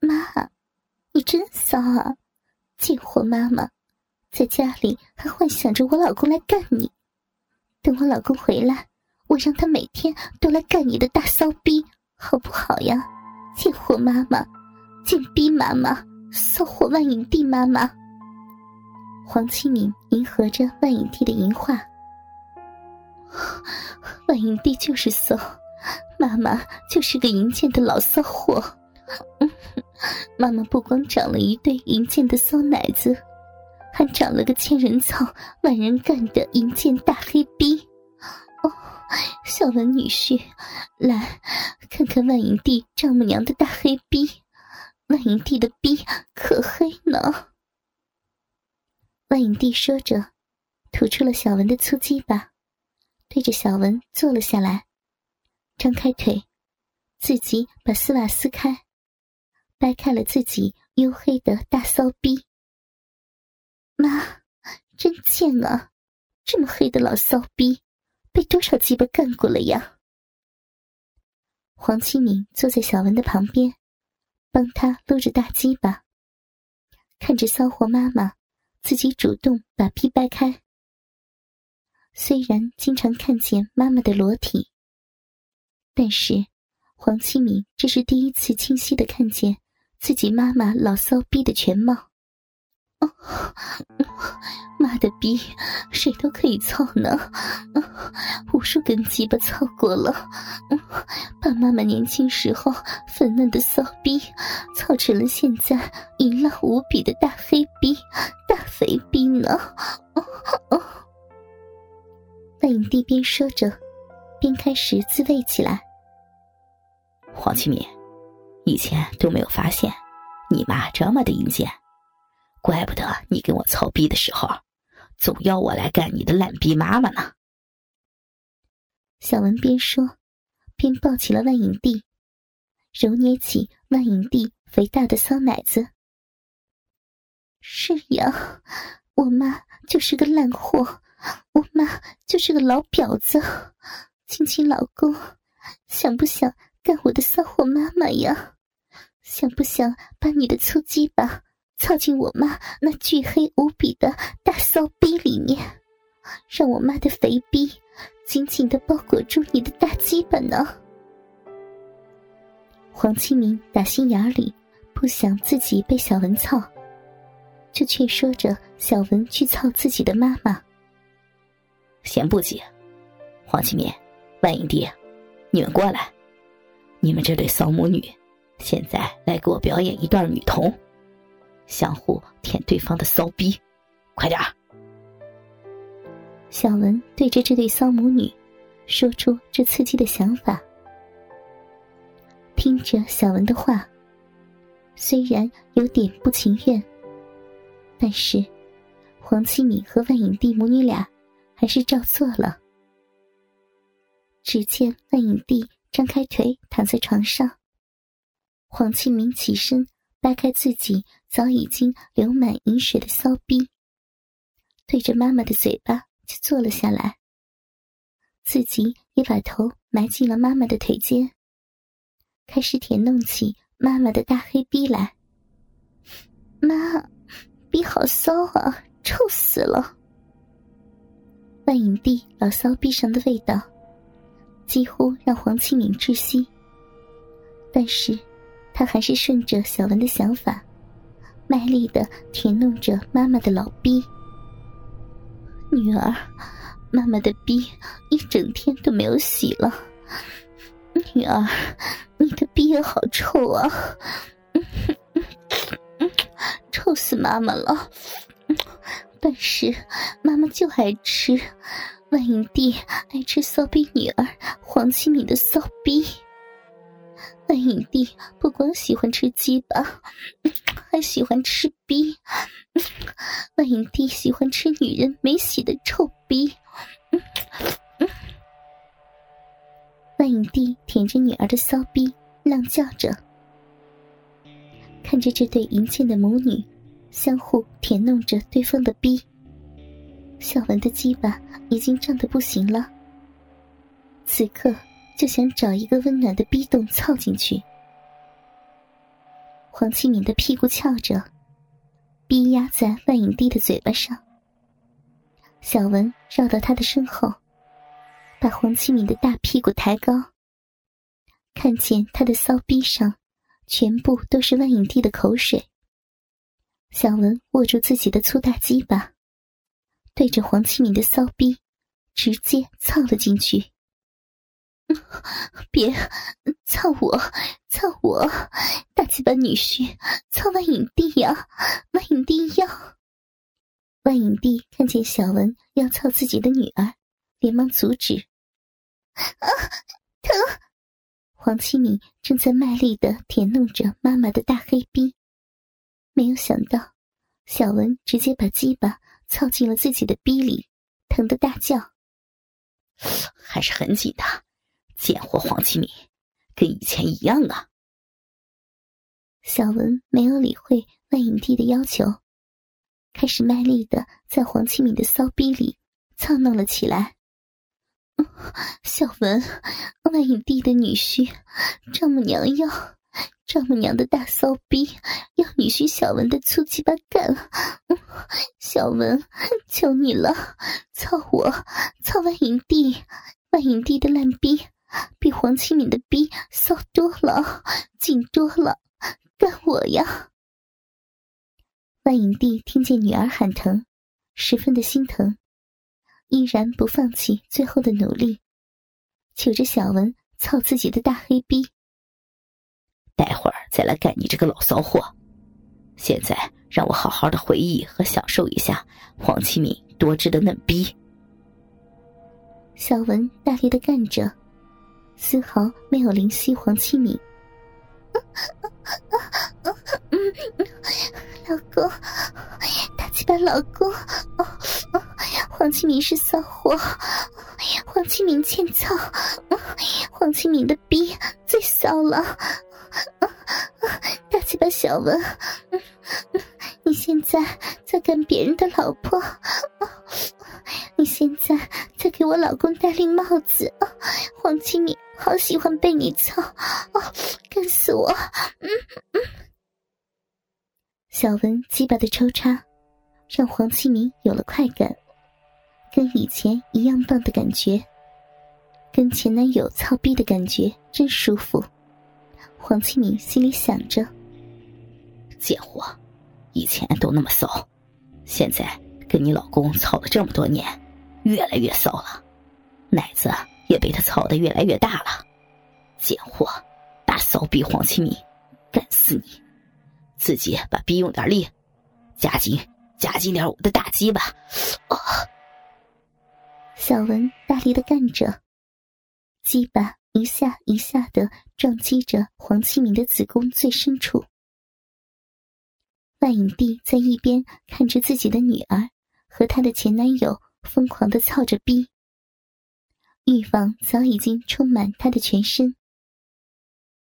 妈，你真骚啊！贱货妈妈，在家里还幻想着我老公来干你。等我老公回来，我让他每天都来干你的大骚逼，好不好呀？贱货妈妈，贱逼妈妈，骚货万影帝妈妈。黄启敏迎合着万影帝的淫话，万影帝就是骚，妈妈就是个淫贱的老骚货。妈妈不光长了一对银剑的骚奶子，还长了个千人操、万人干的银剑大黑逼。哦，小文女婿，来看看万影帝丈母娘的大黑逼。万影帝的逼可黑呢。万影帝说着，吐出了小文的粗鸡巴，对着小文坐了下来，张开腿，自己把丝袜撕开。掰开了自己黝黑的大骚逼，妈，真贱啊！这么黑的老骚逼，被多少鸡巴干过了呀？黄启敏坐在小文的旁边，帮他撸着大鸡巴，看着骚货妈妈自己主动把逼掰开。虽然经常看见妈妈的裸体，但是黄启敏这是第一次清晰的看见。自己妈妈老骚逼的全貌，妈的逼，谁都可以操呢，无数根鸡巴操过了，把妈妈年轻时候粉嫩的骚逼操成了现在淫浪无比的大黑逼、大肥逼呢。那影帝边说着，边开始自慰起来。黄启敏。以前都没有发现，你妈这么的阴间，怪不得你跟我操逼的时候，总要我来干你的烂逼妈妈呢。小文边说，边抱起了万影帝，揉捏起万影帝肥大的骚奶子。是呀，我妈就是个烂货，我妈就是个老婊子。亲亲老公，想不想干我的骚货妈妈呀？想不想把你的粗鸡巴操进我妈那巨黑无比的大骚逼里面，让我妈的肥逼紧紧的包裹住你的大鸡巴呢？黄清明打心眼里不想自己被小文操，就劝说着小文去操自己的妈妈。先不急，黄清明、万影帝，你们过来，你们这对骚母女。现在来给我表演一段女童，相互舔对方的骚逼，快点！小文对着这对骚母女说出这刺激的想法。听着小文的话，虽然有点不情愿，但是黄七敏和万影帝母女俩还是照做了。只见万影帝张开腿躺在床上。黄庆明起身，掰开自己早已经流满饮水的骚逼，对着妈妈的嘴巴就坐了下来。自己也把头埋进了妈妈的腿间，开始舔弄起妈妈的大黑逼来。妈，逼好骚啊，臭死了！万影帝老骚逼上的味道，几乎让黄庆敏窒息。但是。他还是顺着小文的想法，卖力的舔弄着妈妈的老逼。女儿，妈妈的逼一整天都没有洗了。女儿，你的逼也好臭啊，臭死妈妈了。但是妈妈就爱吃，万影帝爱吃骚逼女儿黄启敏的骚逼。万影帝不光喜欢吃鸡巴，还喜欢吃逼。万影帝喜欢吃女人没洗的臭逼。万影帝舔着女儿的骚逼，浪叫着，看着这对淫贱的母女相互舔弄着对方的逼。小文的鸡巴已经胀得不行了，此刻。就想找一个温暖的逼洞操进去。黄启敏的屁股翘着，逼压在万影帝的嘴巴上。小文绕到他的身后，把黄启敏的大屁股抬高，看见他的骚逼上全部都是万影帝的口水。小文握住自己的粗大鸡巴，对着黄启敏的骚逼直接操了进去。别操我，操我！大鸡巴女婿，操万影帝呀！万影帝要！万影帝看见小文要操自己的女儿，连忙阻止。啊，疼！黄七敏正在卖力的舔弄着妈妈的大黑逼，没有想到小文直接把鸡巴操进了自己的逼里，疼得大叫，还是很紧的。贱货黄启敏，跟以前一样啊！小文没有理会万影帝的要求，开始卖力的在黄启敏的骚逼里操弄了起来。小文，万影帝的女婿，丈母娘要，丈母娘的大骚逼要女婿小文的粗鸡巴干。小文，求你了，操我，操万影帝，万影帝的烂逼！比黄启敏的逼骚多了，紧多了，干我呀！万影帝听见女儿喊疼，十分的心疼，依然不放弃最后的努力，求着小文操自己的大黑逼。待会儿再来干你这个老骚货，现在让我好好的回忆和享受一下黄启敏多汁的嫩逼。小文大力的干着。丝毫没有怜惜黄启敏。老公，大鸡巴老公，黄启敏是骚货，黄启敏欠操，黄启敏的逼最骚了。大鸡巴小文，你现在在干别人的老婆？你现在在给我老公戴绿帽子？黄启敏。好喜欢被你操，哦，干死我！嗯嗯。小文鸡巴的抽插，让黄启明有了快感，跟以前一样棒的感觉，跟前男友操逼的感觉真舒服。黄启明心里想着：贱货，以前都那么骚，现在跟你老公操了这么多年，越来越骚了，奶子。也被他操的越来越大了，贱货，大骚逼黄启明，干死你！自己把逼用点力，加紧加紧点我的大鸡巴！啊！小文大力的干着，鸡巴一下一下的撞击着黄启明的子宫最深处。万影帝在一边看着自己的女儿和她的前男友疯狂的操着逼。欲望早已经充满他的全身，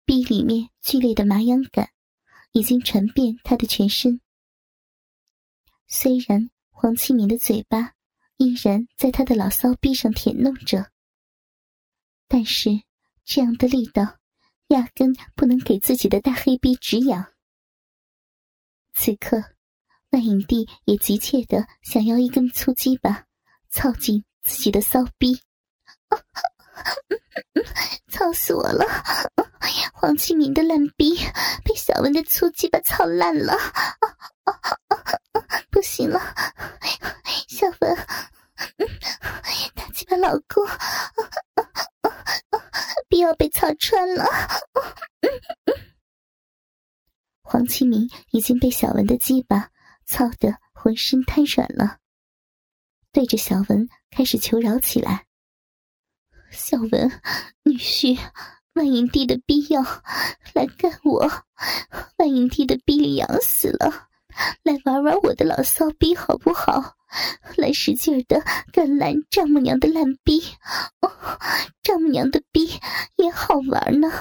壁里面剧烈的麻痒感已经传遍他的全身。虽然黄启明的嘴巴依然在他的老骚逼上舔弄着，但是这样的力道压根不能给自己的大黑逼止痒。此刻，万影帝也急切的想要一根粗鸡巴操进自己的骚逼。操死我了！黄启明的烂逼被小文的粗鸡巴操烂了，啊啊啊不行了，小文，大鸡巴老公，逼要被操穿了。黄启明已经被小文的鸡巴操得浑身瘫软了，对着小文开始求饶起来。小文，女婿，万影帝的逼要来干我，万影帝的逼里痒死了，来玩玩我的老骚逼好不好？来使劲的干烂丈母娘的烂逼，哦，丈母娘的逼也好玩呢。